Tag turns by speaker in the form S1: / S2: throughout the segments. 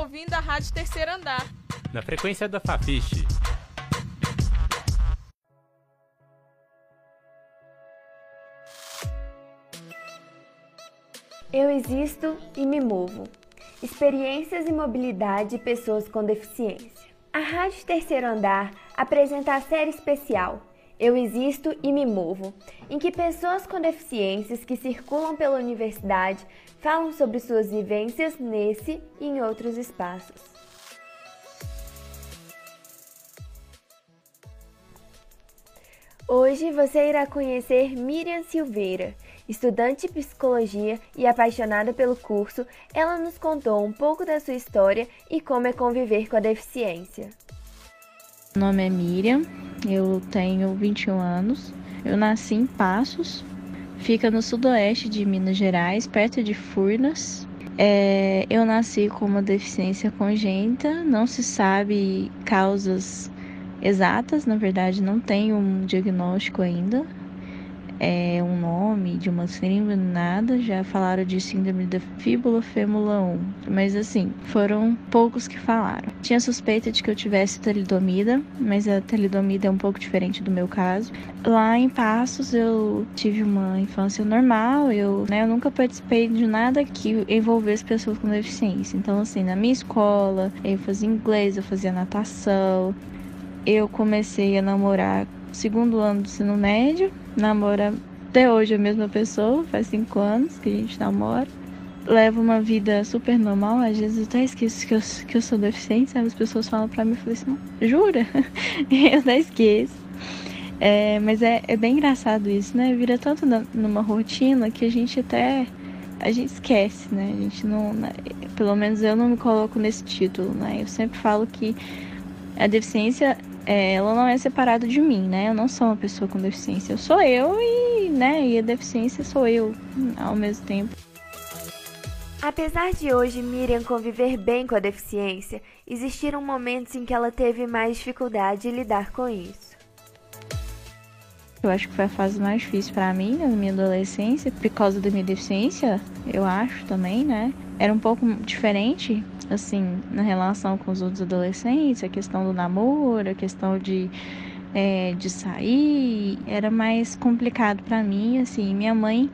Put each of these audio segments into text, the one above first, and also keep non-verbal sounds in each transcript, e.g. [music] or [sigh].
S1: ouvindo a Rádio Terceiro Andar.
S2: Na frequência da Fafiche.
S3: Eu existo e me movo. Experiências e mobilidade de pessoas com deficiência. A Rádio Terceiro Andar apresenta a série especial Eu Existo e Me Movo, em que pessoas com deficiências que circulam pela universidade falam sobre suas vivências nesse e em outros espaços. Hoje você irá conhecer Miriam Silveira. Estudante de psicologia e apaixonada pelo curso, ela nos contou um pouco da sua história e como é conviver com a deficiência.
S4: Meu nome é Miriam, eu tenho 21 anos. Eu nasci em Passos, fica no sudoeste de Minas Gerais, perto de Furnas. É, eu nasci com uma deficiência congênita, não se sabe causas exatas, na verdade não tem um diagnóstico ainda, é, um nome de uma síndrome, nada. Já falaram de síndrome da fíbula fêmula 1, mas assim, foram poucos que falaram. Tinha suspeita de que eu tivesse talidomida, mas a talidomida é um pouco diferente do meu caso. Lá em Passos eu tive uma infância normal, eu, né, eu nunca participei de nada que envolvesse pessoas com deficiência. Então, assim, na minha escola, eu fazia inglês, eu fazia natação. Eu comecei a namorar segundo ano do ensino médio, namora até hoje a mesma pessoa, faz cinco anos que a gente namora. Levo uma vida super normal, às vezes eu até esqueço que eu, que eu sou deficiente, sabe? As pessoas falam pra mim, eu falei assim, jura? [laughs] eu até esqueço. É, mas é, é bem engraçado isso, né? Vira tanto na, numa rotina que a gente até a gente esquece, né? A gente não, né? pelo menos eu não me coloco nesse título, né? Eu sempre falo que a deficiência é, ela não é separada de mim, né? Eu não sou uma pessoa com deficiência. Eu sou eu e, né, e a deficiência sou eu ao mesmo tempo.
S3: Apesar de hoje Miriam conviver bem com a deficiência, existiram momentos em que ela teve mais dificuldade em lidar com isso.
S4: Eu acho que foi a fase mais difícil para mim na minha adolescência, por causa da minha deficiência, eu acho também, né? Era um pouco diferente assim, na relação com os outros adolescentes, a questão do namoro, a questão de, é, de sair, era mais complicado para mim, assim, minha mãe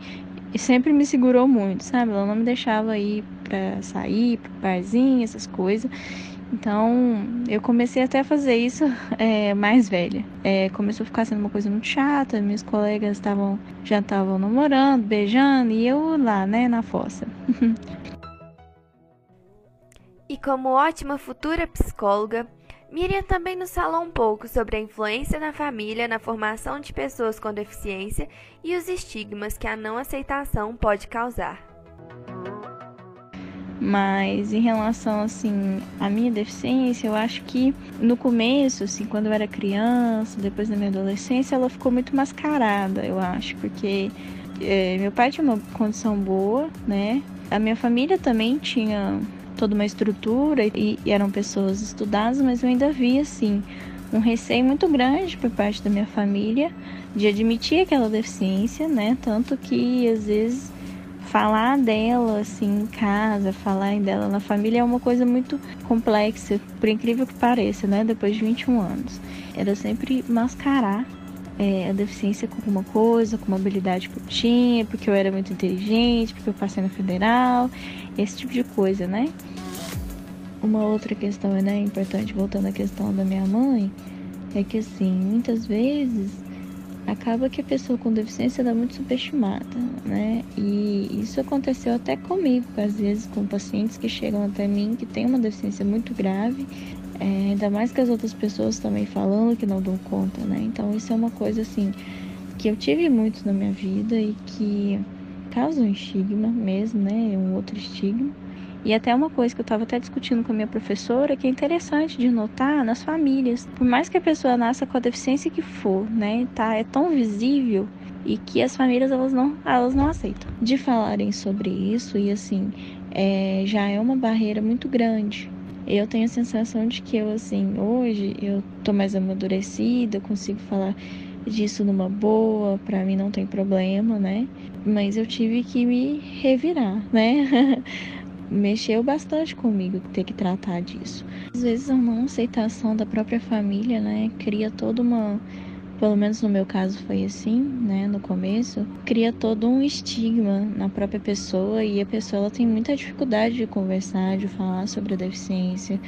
S4: sempre me segurou muito, sabe? Ela não me deixava ir para sair, para barzinho, essas coisas. Então, eu comecei até a fazer isso [laughs] é, mais velha. É, começou a ficar sendo uma coisa muito chata. Meus colegas estavam já estavam namorando, beijando e eu lá, né, na fossa. [laughs]
S3: E como ótima futura psicóloga, Miriam também nos falou um pouco sobre a influência da família na formação de pessoas com deficiência e os estigmas que a não aceitação pode causar.
S4: Mas em relação assim à minha deficiência, eu acho que no começo, assim, quando eu era criança, depois da minha adolescência, ela ficou muito mascarada, eu acho, porque é, meu pai tinha uma condição boa, né? A minha família também tinha toda uma estrutura e, e eram pessoas estudadas, mas eu ainda via assim um receio muito grande por parte da minha família de admitir aquela deficiência, né? Tanto que às vezes falar dela assim em casa, falar dela na família é uma coisa muito complexa, por incrível que pareça, né? Depois de 21 anos. Era sempre mascarar é, a deficiência com alguma coisa, com uma habilidade que eu tinha, porque eu era muito inteligente, porque eu passei na federal, esse tipo de coisa, né? Uma outra questão, né, importante, voltando à questão da minha mãe, é que assim, muitas vezes acaba que a pessoa com deficiência é muito subestimada, né? E isso aconteceu até comigo, às vezes com pacientes que chegam até mim que têm uma deficiência muito grave é, ainda mais que as outras pessoas também falando que não dão conta, né? Então isso é uma coisa assim que eu tive muito na minha vida e que causa um estigma mesmo, né? Um outro estigma. E até uma coisa que eu estava até discutindo com a minha professora, que é interessante de notar nas famílias. Por mais que a pessoa nasça com a deficiência que for, né? Tá, é tão visível e que as famílias elas não, elas não aceitam. De falarem sobre isso e assim, é, já é uma barreira muito grande eu tenho a sensação de que eu, assim, hoje eu tô mais amadurecida, consigo falar disso numa boa, para mim não tem problema, né? Mas eu tive que me revirar, né? [laughs] mexeu bastante comigo ter que tratar disso. Às vezes a não aceitação da própria família, né, cria toda uma pelo menos no meu caso foi assim, né, no começo, cria todo um estigma na própria pessoa e a pessoa ela tem muita dificuldade de conversar, de falar sobre a deficiência,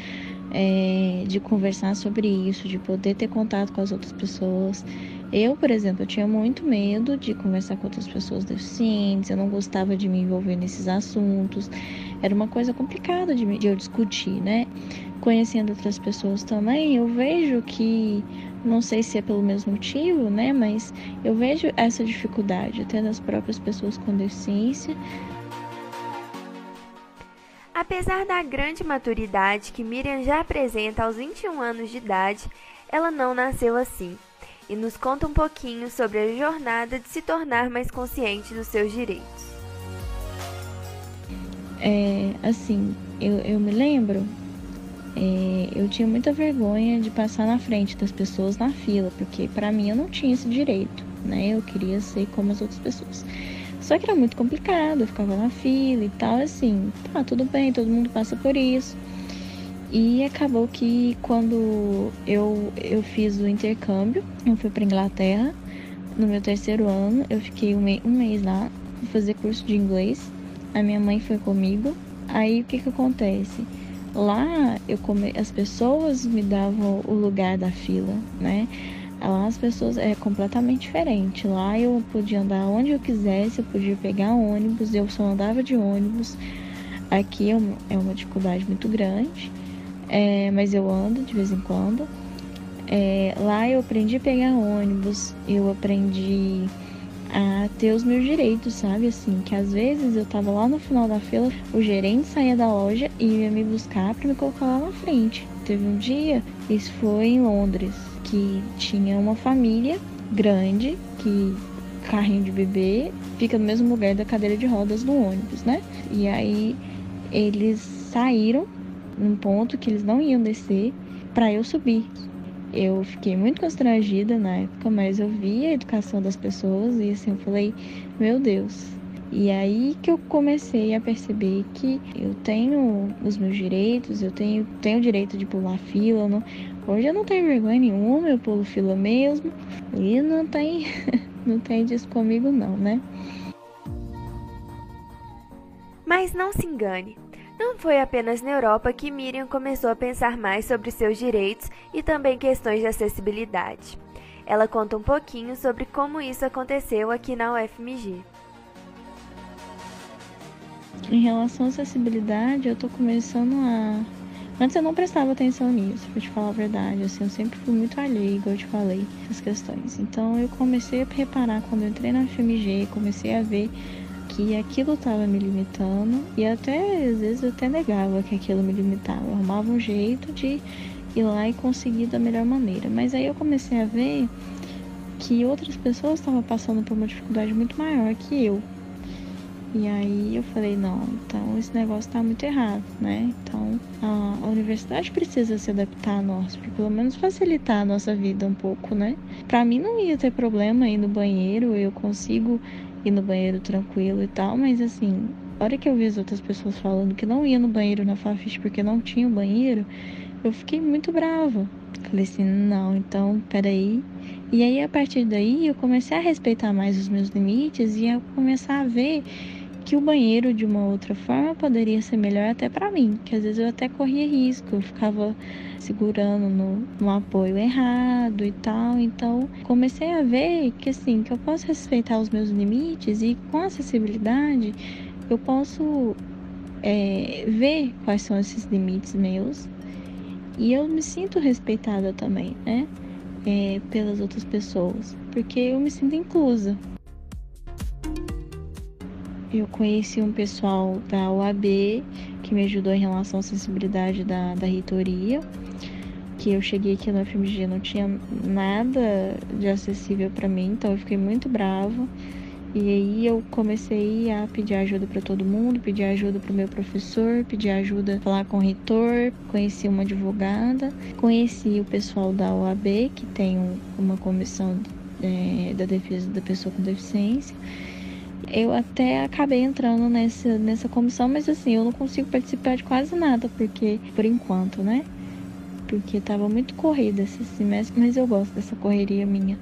S4: é, de conversar sobre isso, de poder ter contato com as outras pessoas. Eu, por exemplo, eu tinha muito medo de conversar com outras pessoas deficientes, eu não gostava de me envolver nesses assuntos, era uma coisa complicada de, de eu discutir, né? Conhecendo outras pessoas também, eu vejo que, não sei se é pelo mesmo motivo, né? Mas eu vejo essa dificuldade até das próprias pessoas com deficiência.
S3: Apesar da grande maturidade que Miriam já apresenta aos 21 anos de idade, ela não nasceu assim e nos conta um pouquinho sobre a jornada de se tornar mais consciente dos seus direitos.
S4: É, assim, eu, eu me lembro, é, eu tinha muita vergonha de passar na frente das pessoas na fila, porque para mim eu não tinha esse direito, né? Eu queria ser como as outras pessoas. Só que era muito complicado, eu ficava na fila e tal, assim, tá, tudo bem, todo mundo passa por isso. E acabou que quando eu, eu fiz o intercâmbio, eu fui para Inglaterra, no meu terceiro ano, eu fiquei um, um mês lá, fazer curso de inglês. A minha mãe foi comigo. Aí o que que acontece? Lá eu come... as pessoas me davam o lugar da fila, né? Lá as pessoas é completamente diferente. Lá eu podia andar onde eu quisesse, eu podia pegar ônibus, eu só andava de ônibus. Aqui é é uma dificuldade muito grande é, mas eu ando de vez em quando. É, lá eu aprendi a pegar ônibus, eu aprendi a ter os meus direitos, sabe? Assim, que às vezes eu tava lá no final da fila, o gerente saía da loja e ia me buscar para me colocar lá na frente. Teve um dia, isso foi em Londres, que tinha uma família grande que carrinho de bebê fica no mesmo lugar da cadeira de rodas do ônibus, né? E aí eles saíram num ponto que eles não iam descer para eu subir. Eu fiquei muito constrangida na época, mas eu vi a educação das pessoas e assim eu falei, meu Deus. E aí que eu comecei a perceber que eu tenho os meus direitos, eu tenho, tenho o direito de pular fila. Não... Hoje eu não tenho vergonha nenhuma, eu pulo fila mesmo. E não tem, [laughs] não tem disso comigo não, né?
S3: Mas não se engane, não foi apenas na Europa que Miriam começou a pensar mais sobre seus direitos e também questões de acessibilidade. Ela conta um pouquinho sobre como isso aconteceu aqui na UFMG.
S4: Em relação à acessibilidade, eu tô começando a. Antes eu não prestava atenção nisso, pra te falar a verdade. Assim, eu sempre fui muito alheia, igual eu te falei, essas questões. Então eu comecei a reparar quando eu entrei na UFMG, comecei a ver que aquilo estava me limitando e até às vezes eu até negava que aquilo me limitava. Eu arrumava um jeito de ir lá e conseguir da melhor maneira. Mas aí eu comecei a ver que outras pessoas estavam passando por uma dificuldade muito maior que eu. E aí eu falei, não, então esse negócio tá muito errado, né? Então a, universidade precisa se adaptar a nós, para pelo menos facilitar a nossa vida um pouco, né? Pra mim não ia ter problema ir no banheiro, eu consigo ir no banheiro tranquilo e tal, mas assim, a hora que eu vi as outras pessoas falando que não ia no banheiro na Fafiche porque não tinha banheiro, eu fiquei muito brava. Falei assim, não, então, peraí. E aí, a partir daí, eu comecei a respeitar mais os meus limites e a começar a ver que o banheiro de uma outra forma poderia ser melhor até para mim, que às vezes eu até corria risco, eu ficava segurando no, no apoio errado e tal. Então, comecei a ver que assim, que eu posso respeitar os meus limites e com acessibilidade eu posso é, ver quais são esses limites meus e eu me sinto respeitada também, né? É, pelas outras pessoas, porque eu me sinto inclusa eu conheci um pessoal da OAB que me ajudou em relação à acessibilidade da, da reitoria. Que eu cheguei aqui no FMG não tinha nada de acessível para mim, então eu fiquei muito brava. E aí eu comecei a pedir ajuda para todo mundo, pedir ajuda para o meu professor, pedir ajuda falar com o reitor, conheci uma advogada, conheci o pessoal da OAB, que tem uma comissão é, da defesa da pessoa com deficiência. Eu até acabei entrando nessa, nessa comissão, mas assim, eu não consigo participar de quase nada, porque, por enquanto, né? Porque tava muito corrida esse semestre, mas eu gosto dessa correria minha.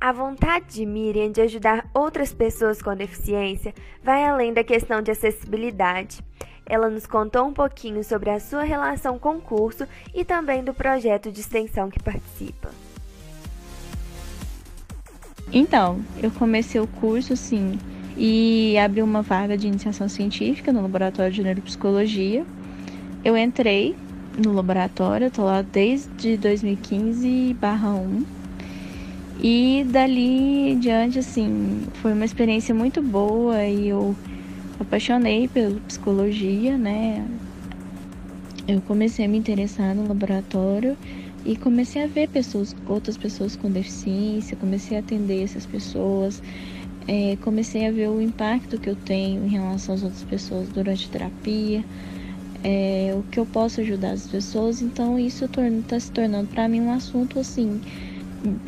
S3: A vontade de Miriam de ajudar outras pessoas com deficiência vai além da questão de acessibilidade. Ela nos contou um pouquinho sobre a sua relação com o curso e também do projeto de extensão que participa.
S4: Então, eu comecei o curso, sim, e abri uma vaga de iniciação científica no laboratório de neuropsicologia. Eu entrei no laboratório, estou lá desde 2015/1. E dali em diante, assim, foi uma experiência muito boa e eu apaixonei pela psicologia, né? Eu comecei a me interessar no laboratório e comecei a ver pessoas, outras pessoas com deficiência, comecei a atender essas pessoas, é, comecei a ver o impacto que eu tenho em relação às outras pessoas durante a terapia, é, o que eu posso ajudar as pessoas. Então isso está se tornando para mim um assunto assim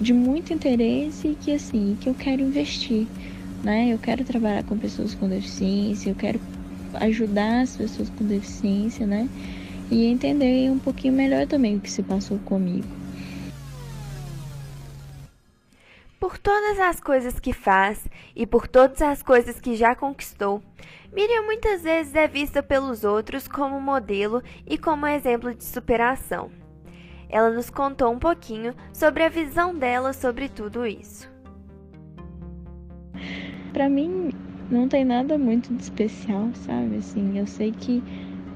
S4: de muito interesse e que assim que eu quero investir, né? Eu quero trabalhar com pessoas com deficiência, eu quero ajudar as pessoas com deficiência, né? E entender um pouquinho melhor também o que se passou comigo.
S3: Por todas as coisas que faz e por todas as coisas que já conquistou, Miriam muitas vezes é vista pelos outros como modelo e como exemplo de superação. Ela nos contou um pouquinho sobre a visão dela sobre tudo isso.
S4: Para mim, não tem nada muito de especial, sabe? Assim, eu sei que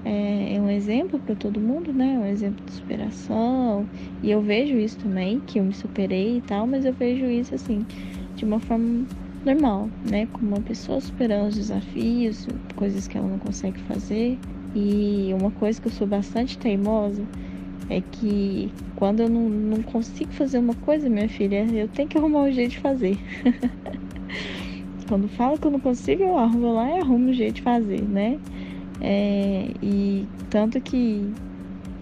S4: é, é um exemplo para todo mundo, né? Um exemplo de superação. E eu vejo isso também, que eu me superei e tal, mas eu vejo isso assim, de uma forma normal, né? Como uma pessoa superando os desafios, coisas que ela não consegue fazer. E uma coisa que eu sou bastante teimosa é que quando eu não, não consigo fazer uma coisa, minha filha, eu tenho que arrumar um jeito de fazer. [laughs] quando falo que eu não consigo, eu arrumo lá e arrumo um jeito de fazer, né? É, e tanto que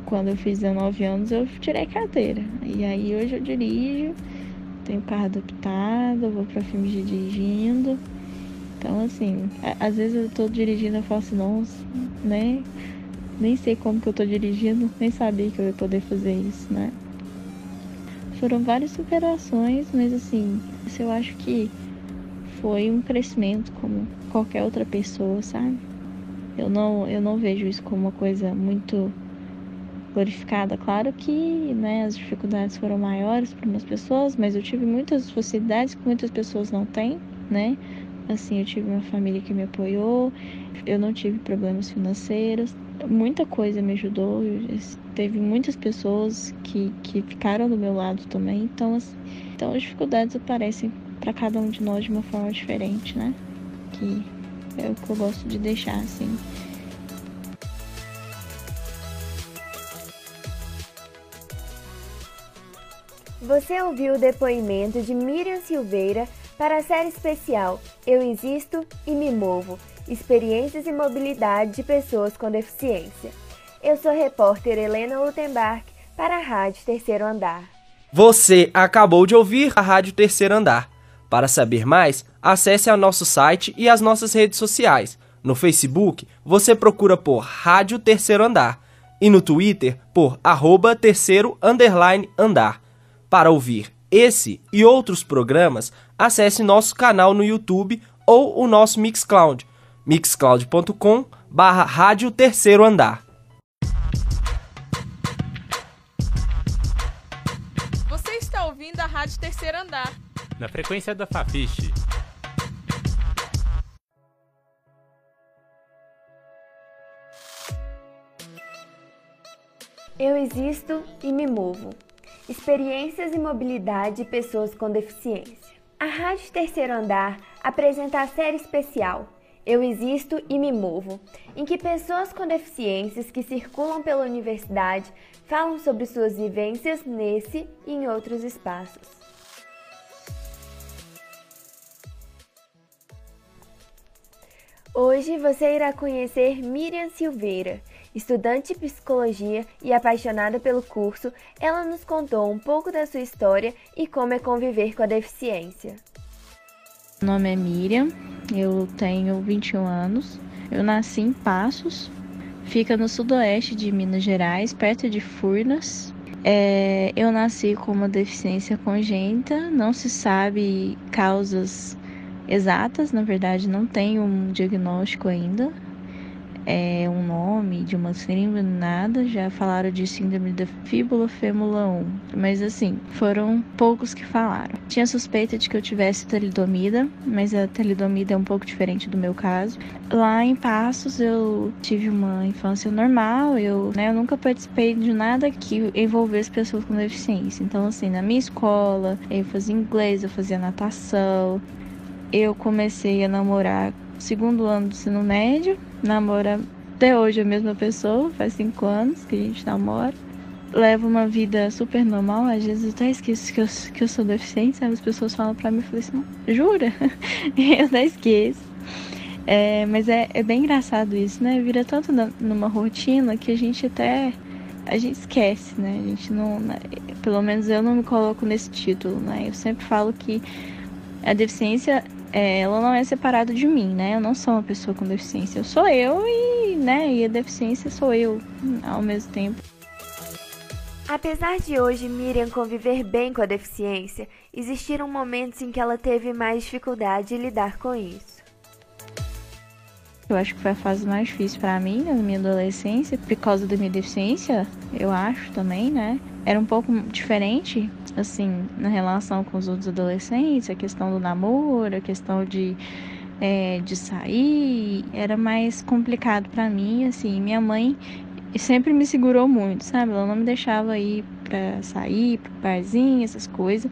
S4: quando eu fiz 19 anos eu tirei carteira. E aí hoje eu dirijo, tenho carro adaptado, vou para filmes dirigindo. Então assim, às vezes eu tô dirigindo e falo assim, né? Nem sei como que eu tô dirigindo, nem sabia que eu ia poder fazer isso, né? Foram várias superações, mas assim, eu acho que foi um crescimento como qualquer outra pessoa, sabe? Eu não, eu não vejo isso como uma coisa muito glorificada. Claro que né, as dificuldades foram maiores para umas pessoas, mas eu tive muitas facilidades que muitas pessoas não têm, né? Assim, eu tive uma família que me apoiou, eu não tive problemas financeiros, muita coisa me ajudou. Teve muitas pessoas que, que ficaram do meu lado também, então, assim, então as dificuldades aparecem para cada um de nós de uma forma diferente, né? Que é o que eu gosto de deixar assim.
S3: Você ouviu o depoimento de Miriam Silveira para a série especial Eu Existo e Me Movo Experiências e Mobilidade de Pessoas com Deficiência. Eu sou a repórter Helena Lutembark para a Rádio Terceiro Andar.
S5: Você acabou de ouvir a Rádio Terceiro Andar. Para saber mais, acesse ao nosso site e as nossas redes sociais. No Facebook, você procura por Rádio Terceiro Andar e no Twitter por arroba terceiro underline andar. Para ouvir esse e outros programas, acesse nosso canal no YouTube ou o nosso Mixcloud, mixcloud.com barra Rádio Terceiro Andar.
S1: Você está ouvindo a Rádio Terceiro Andar
S2: na frequência da Fafiche.
S3: Eu existo e me movo. Experiências e mobilidade de pessoas com deficiência. A Rádio Terceiro Andar apresenta a série especial Eu Existo e Me Movo, em que pessoas com deficiências que circulam pela universidade falam sobre suas vivências nesse e em outros espaços. Hoje você irá conhecer Miriam Silveira. Estudante de psicologia e apaixonada pelo curso, ela nos contou um pouco da sua história e como é conviver com a deficiência.
S4: Meu nome é Miriam, eu tenho 21 anos. Eu nasci em Passos, fica no sudoeste de Minas Gerais, perto de Furnas. É, eu nasci com uma deficiência congênita, não se sabe causas exatas, na verdade, não tem um diagnóstico ainda, é, um nome de uma síndrome, nada. Já falaram de síndrome da fíbula fêmula 1, mas assim, foram poucos que falaram. Tinha suspeita de que eu tivesse talidomida, mas a talidomida é um pouco diferente do meu caso. Lá em Passos eu tive uma infância normal, eu, né, eu nunca participei de nada que envolvesse pessoas com deficiência. Então, assim, na minha escola, eu fazia inglês, eu fazia natação, eu comecei a namorar segundo ano do ensino médio, namora até hoje a mesma pessoa, faz cinco anos que a gente namora. Levo uma vida super normal, às vezes eu até esqueço que eu, que eu sou deficiente, sabe? As pessoas falam pra mim [laughs] e falam assim, jura? eu até esqueço. É, mas é, é bem engraçado isso, né? Vira tanto na, numa rotina que a gente até a gente esquece, né? A gente não, né? pelo menos eu não me coloco nesse título, né? Eu sempre falo que a deficiência é, ela não é separada de mim, né? Eu não sou uma pessoa com deficiência. Eu sou eu e, né, e a deficiência sou eu ao mesmo tempo.
S3: Apesar de hoje Miriam conviver bem com a deficiência, existiram momentos em que ela teve mais dificuldade de lidar com isso.
S4: Eu acho que foi a fase mais difícil para mim na minha adolescência, por causa da minha deficiência, eu acho também, né? Era um pouco diferente assim, na relação com os outros adolescentes, a questão do namoro, a questão de, é, de sair, era mais complicado para mim, assim, minha mãe sempre me segurou muito, sabe? Ela não me deixava ir pra sair, pro barzinho, essas coisas.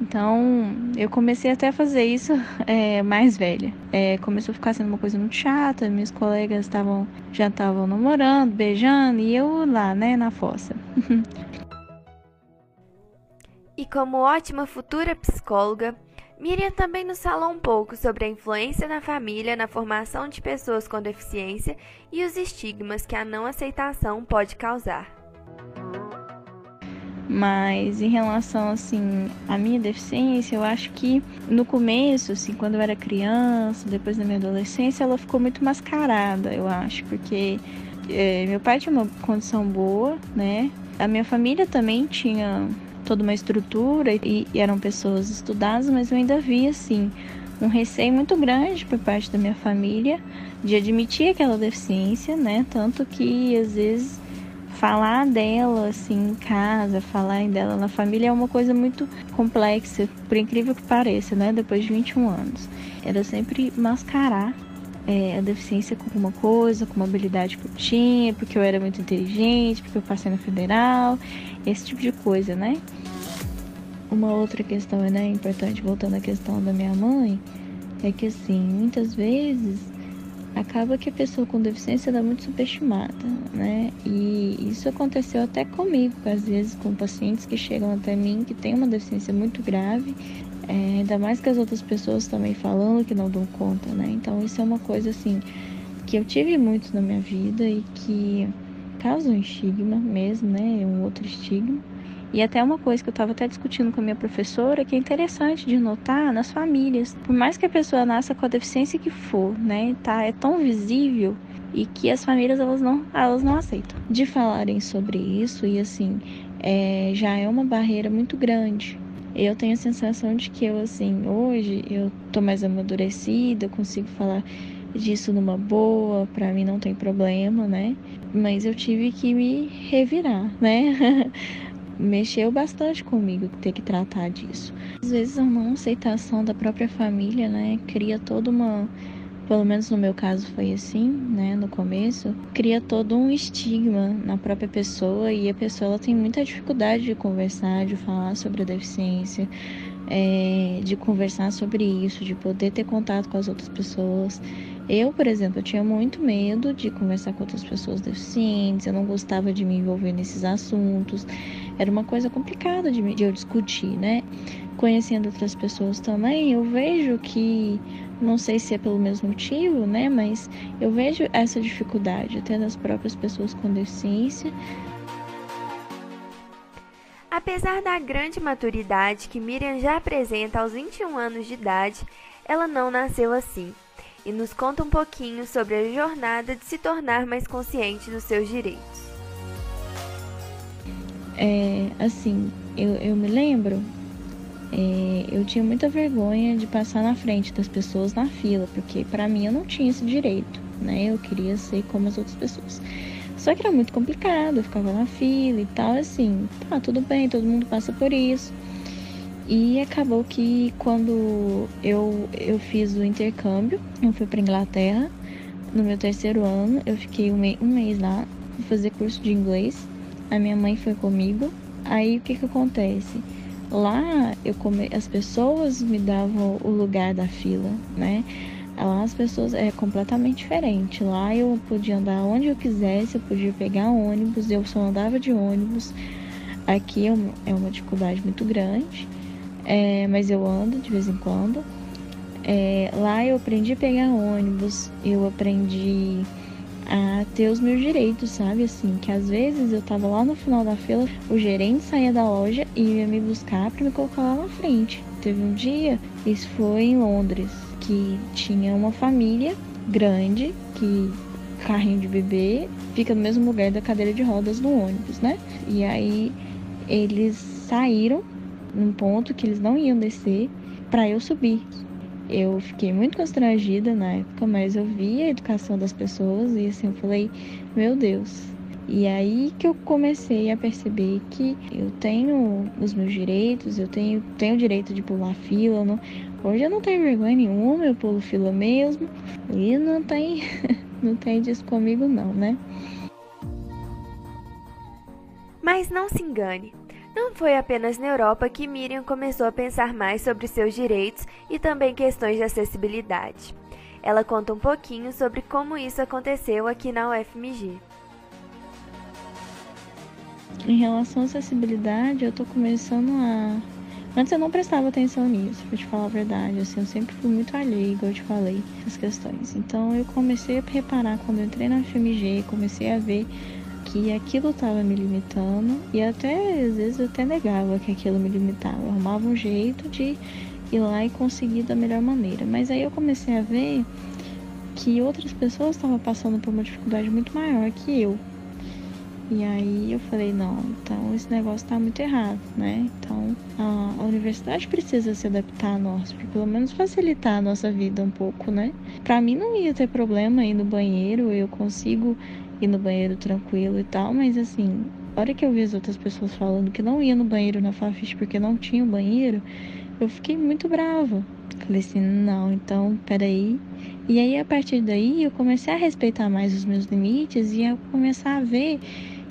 S4: Então, eu comecei até a fazer isso é, [laughs] mais velha. É, começou a ficar sendo uma coisa muito chata. Meus colegas estavam já estavam namorando, beijando, e eu lá, né, na fossa. [laughs]
S3: E como ótima futura psicóloga, Miriam também nos falou um pouco sobre a influência na família na formação de pessoas com deficiência e os estigmas que a não aceitação pode causar.
S4: Mas em relação assim à minha deficiência, eu acho que no começo, assim, quando eu era criança, depois da minha adolescência, ela ficou muito mascarada, eu acho, porque é, meu pai tinha uma condição boa, né? A minha família também tinha toda uma estrutura e, e eram pessoas estudadas, mas eu ainda via assim um receio muito grande por parte da minha família de admitir aquela deficiência, né? Tanto que às vezes falar dela assim em casa, falar dela na família é uma coisa muito complexa, por incrível que pareça, né? Depois de 21 anos. Era sempre mascarar é, a deficiência com alguma coisa, com uma habilidade que eu tinha, porque eu era muito inteligente, porque eu passei na federal, esse tipo de coisa, né? Uma outra questão né, importante, voltando à questão da minha mãe, é que assim, muitas vezes acaba que a pessoa com deficiência é muito subestimada, né? E isso aconteceu até comigo, às vezes com pacientes que chegam até mim que têm uma deficiência muito grave é, ainda mais que as outras pessoas também falando que não dão conta, né? Então isso é uma coisa assim que eu tive muito na minha vida e que causa um estigma mesmo, né? Um outro estigma. E até uma coisa que eu estava até discutindo com a minha professora, que é interessante de notar nas famílias. Por mais que a pessoa nasça com a deficiência que for, né, tá, é tão visível e que as famílias elas não, elas não aceitam. De falarem sobre isso e assim, é, já é uma barreira muito grande eu tenho a sensação de que eu, assim, hoje eu tô mais amadurecida, consigo falar disso numa boa, para mim não tem problema, né? Mas eu tive que me revirar, né? [laughs] Mexeu bastante comigo ter que tratar disso. Às vezes a não aceitação da própria família, né, cria toda uma pelo menos no meu caso foi assim, né, no começo, cria todo um estigma na própria pessoa e a pessoa ela tem muita dificuldade de conversar, de falar sobre a deficiência, é, de conversar sobre isso, de poder ter contato com as outras pessoas. Eu, por exemplo, eu tinha muito medo de conversar com outras pessoas deficientes, eu não gostava de me envolver nesses assuntos, era uma coisa complicada de, de eu discutir, né? Conhecendo outras pessoas também, eu vejo que não sei se é pelo mesmo motivo, né? Mas eu vejo essa dificuldade até das próprias pessoas com deficiência.
S3: Apesar da grande maturidade que Miriam já apresenta aos 21 anos de idade, ela não nasceu assim e nos conta um pouquinho sobre a jornada de se tornar mais consciente dos seus direitos.
S4: É, assim, eu, eu me lembro, é, eu tinha muita vergonha de passar na frente das pessoas na fila, porque para mim eu não tinha esse direito, né? Eu queria ser como as outras pessoas. Só que era muito complicado, eu ficava na fila e tal, assim, tá, tudo bem, todo mundo passa por isso. E acabou que quando eu, eu fiz o intercâmbio, eu fui para Inglaterra, no meu terceiro ano, eu fiquei um, um mês lá, fui fazer curso de inglês a minha mãe foi comigo. Aí o que que acontece? Lá eu come... as pessoas me davam o lugar da fila, né? Lá as pessoas é completamente diferente. Lá eu podia andar onde eu quisesse, eu podia pegar ônibus, eu só andava de ônibus. Aqui é é uma dificuldade muito grande, é, mas eu ando de vez em quando. É, lá eu aprendi a pegar ônibus, eu aprendi a ter os meus direitos, sabe? Assim, que às vezes eu tava lá no final da fila, o gerente saía da loja e ia me buscar para me colocar lá na frente. Teve um dia, isso foi em Londres, que tinha uma família grande que carrinho de bebê fica no mesmo lugar da cadeira de rodas no ônibus, né? E aí eles saíram num ponto que eles não iam descer para eu subir. Eu fiquei muito constrangida na época, mas eu vi a educação das pessoas e assim eu falei, meu Deus. E aí que eu comecei a perceber que eu tenho os meus direitos, eu tenho, tenho o direito de pular fila. Não, hoje eu não tenho vergonha nenhuma, eu pulo fila mesmo. E não tem, [laughs] não tem disso comigo não, né?
S3: Mas não se engane, não foi apenas na Europa que Miriam começou a pensar mais sobre seus direitos e também questões de acessibilidade. Ela conta um pouquinho sobre como isso aconteceu aqui na UFMG.
S4: Em relação à acessibilidade, eu tô começando a. Antes eu não prestava atenção nisso, pra te falar a verdade. Assim, eu sempre fui muito alheia, igual eu te falei, essas questões. Então eu comecei a reparar quando eu entrei na FMG, comecei a ver que aquilo estava me limitando e até às vezes eu até negava que aquilo me limitava. Eu arrumava um jeito de ir lá e conseguir da melhor maneira. Mas aí eu comecei a ver que outras pessoas estavam passando por uma dificuldade muito maior que eu. E aí eu falei, não, então esse negócio tá muito errado, né? Então a, a universidade precisa se adaptar a nós, para pelo menos facilitar a nossa vida um pouco, né? Para mim não ia ter problema ir no banheiro, eu consigo ir no banheiro tranquilo e tal, mas assim, a hora que eu vi as outras pessoas falando que não ia no banheiro na Fafiche porque não tinha um banheiro, eu fiquei muito brava. Falei assim, não, então, peraí. E aí, a partir daí, eu comecei a respeitar mais os meus limites e a começar a ver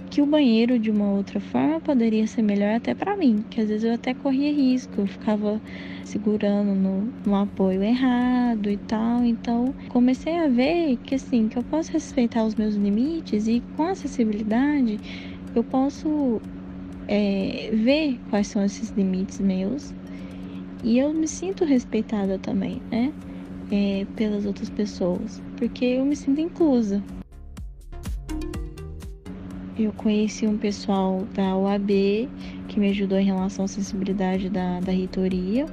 S4: que o banheiro de uma outra forma poderia ser melhor até para mim, que às vezes eu até corria risco, eu ficava segurando no, no apoio errado e tal. Então, comecei a ver que assim, que eu posso respeitar os meus limites e com acessibilidade eu posso é, ver quais são esses limites meus e eu me sinto respeitada também, né? É, pelas outras pessoas, porque eu me sinto inclusa eu conheci um pessoal da UAB que me ajudou em relação à sensibilidade da, da reitoria.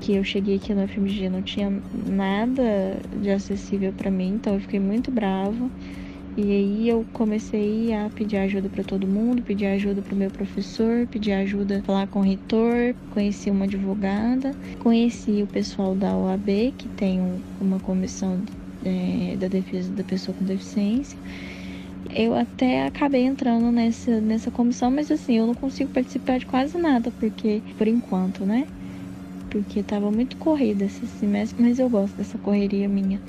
S4: Que eu cheguei aqui no FMG não tinha nada de acessível para mim, então eu fiquei muito brava. E aí eu comecei a pedir ajuda para todo mundo, pedir ajuda para o meu professor, pedir ajuda falar com o reitor, conheci uma advogada, conheci o pessoal da OAB, que tem uma comissão é, da defesa da pessoa com deficiência eu até acabei entrando nessa, nessa comissão, mas assim, eu não consigo participar de quase nada, porque, por enquanto, né? Porque tava muito corrida esse semestre, mas eu gosto dessa correria minha.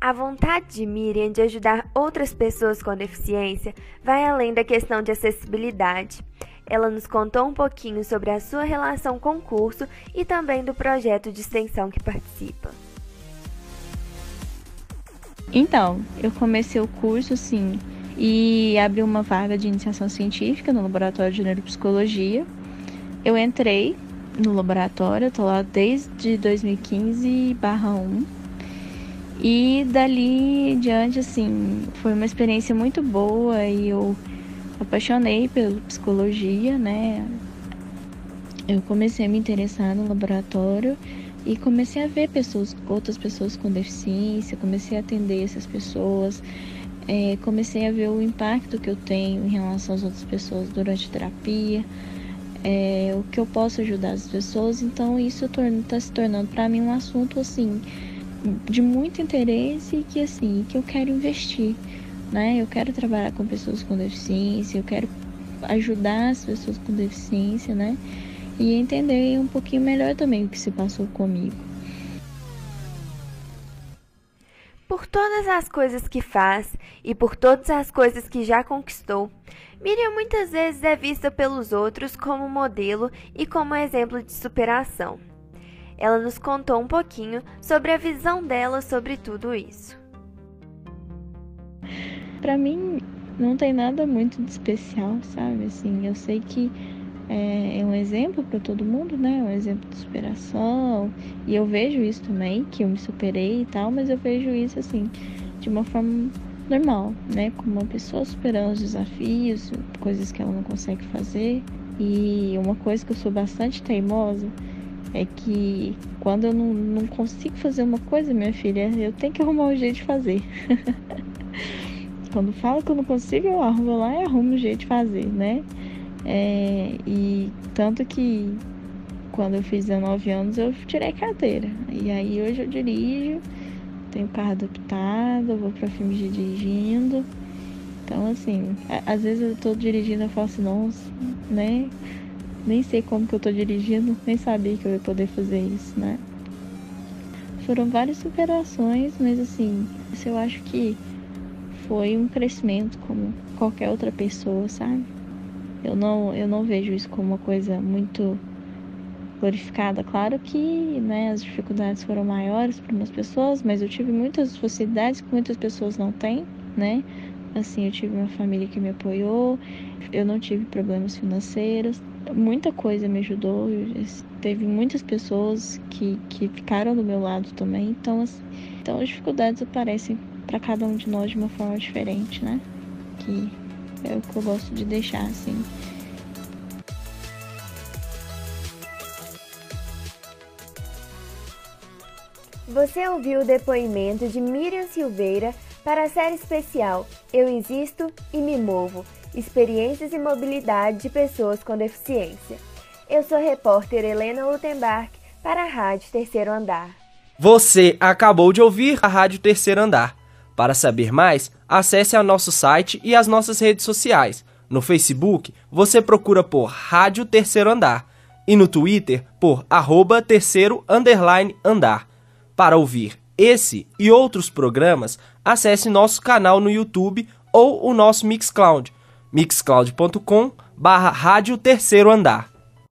S3: A vontade de Miriam de ajudar outras pessoas com deficiência vai além da questão de acessibilidade. Ela nos contou um pouquinho sobre a sua relação com o curso e também do projeto de extensão que participa.
S4: Então, eu comecei o curso, sim, e abri uma vaga de iniciação científica no laboratório de neuropsicologia. Eu entrei no laboratório, estou lá desde 2015/1. E dali em diante, assim, foi uma experiência muito boa e eu apaixonei pela psicologia, né? eu comecei a me interessar no laboratório e comecei a ver pessoas, outras pessoas com deficiência, comecei a atender essas pessoas, é, comecei a ver o impacto que eu tenho em relação às outras pessoas durante a terapia, é, o que eu posso ajudar as pessoas. Então isso está se tornando para mim um assunto assim de muito interesse e que assim que eu quero investir, né? Eu quero trabalhar com pessoas com deficiência, eu quero ajudar as pessoas com deficiência, né? E entender um pouquinho melhor também o que se passou comigo.
S3: Por todas as coisas que faz e por todas as coisas que já conquistou, Miriam muitas vezes é vista pelos outros como modelo e como exemplo de superação. Ela nos contou um pouquinho sobre a visão dela sobre tudo isso.
S4: Para mim, não tem nada muito de especial, sabe? Assim, eu sei que é, é um exemplo para todo mundo, né? Um exemplo de superação. E eu vejo isso também, que eu me superei e tal, mas eu vejo isso assim, de uma forma normal, né? Como uma pessoa superando os desafios, coisas que ela não consegue fazer. E uma coisa que eu sou bastante teimosa é que quando eu não, não consigo fazer uma coisa, minha filha, eu tenho que arrumar um jeito de fazer. [laughs] quando falo que eu não consigo, eu arrumo lá e arrumo um jeito de fazer, né? É, e tanto que quando eu fiz 19 anos eu tirei carteira. E aí hoje eu dirijo, tenho carro adaptado, vou pra filmes dirigindo. Então assim, às vezes eu tô dirigindo, eu falo assim, nossa, né? Nem sei como que eu tô dirigindo, nem sabia que eu ia poder fazer isso, né? Foram várias superações, mas assim, eu acho que foi um crescimento como qualquer outra pessoa, sabe? Eu não, eu não vejo isso como uma coisa muito glorificada. Claro que né, as dificuldades foram maiores para umas pessoas, mas eu tive muitas facilidades que muitas pessoas não têm, né? Assim, eu tive uma família que me apoiou, eu não tive problemas financeiros, muita coisa me ajudou. Teve muitas pessoas que, que ficaram do meu lado também. Então, assim, então as dificuldades aparecem para cada um de nós de uma forma diferente, né? Que é o que eu gosto de deixar assim.
S3: Você ouviu o depoimento de Miriam Silveira para a série especial Eu Existo e Me Movo Experiências e Mobilidade de Pessoas com Deficiência. Eu sou a repórter Helena Lutembark para a Rádio Terceiro Andar.
S5: Você acabou de ouvir a Rádio Terceiro Andar. Para saber mais, acesse ao nosso site e as nossas redes sociais. No Facebook, você procura por Rádio Terceiro Andar e no Twitter por arroba terceiro underline andar. Para ouvir esse e outros programas, acesse nosso canal no YouTube ou o nosso Mixcloud, mixcloud.com barra Rádio Terceiro Andar.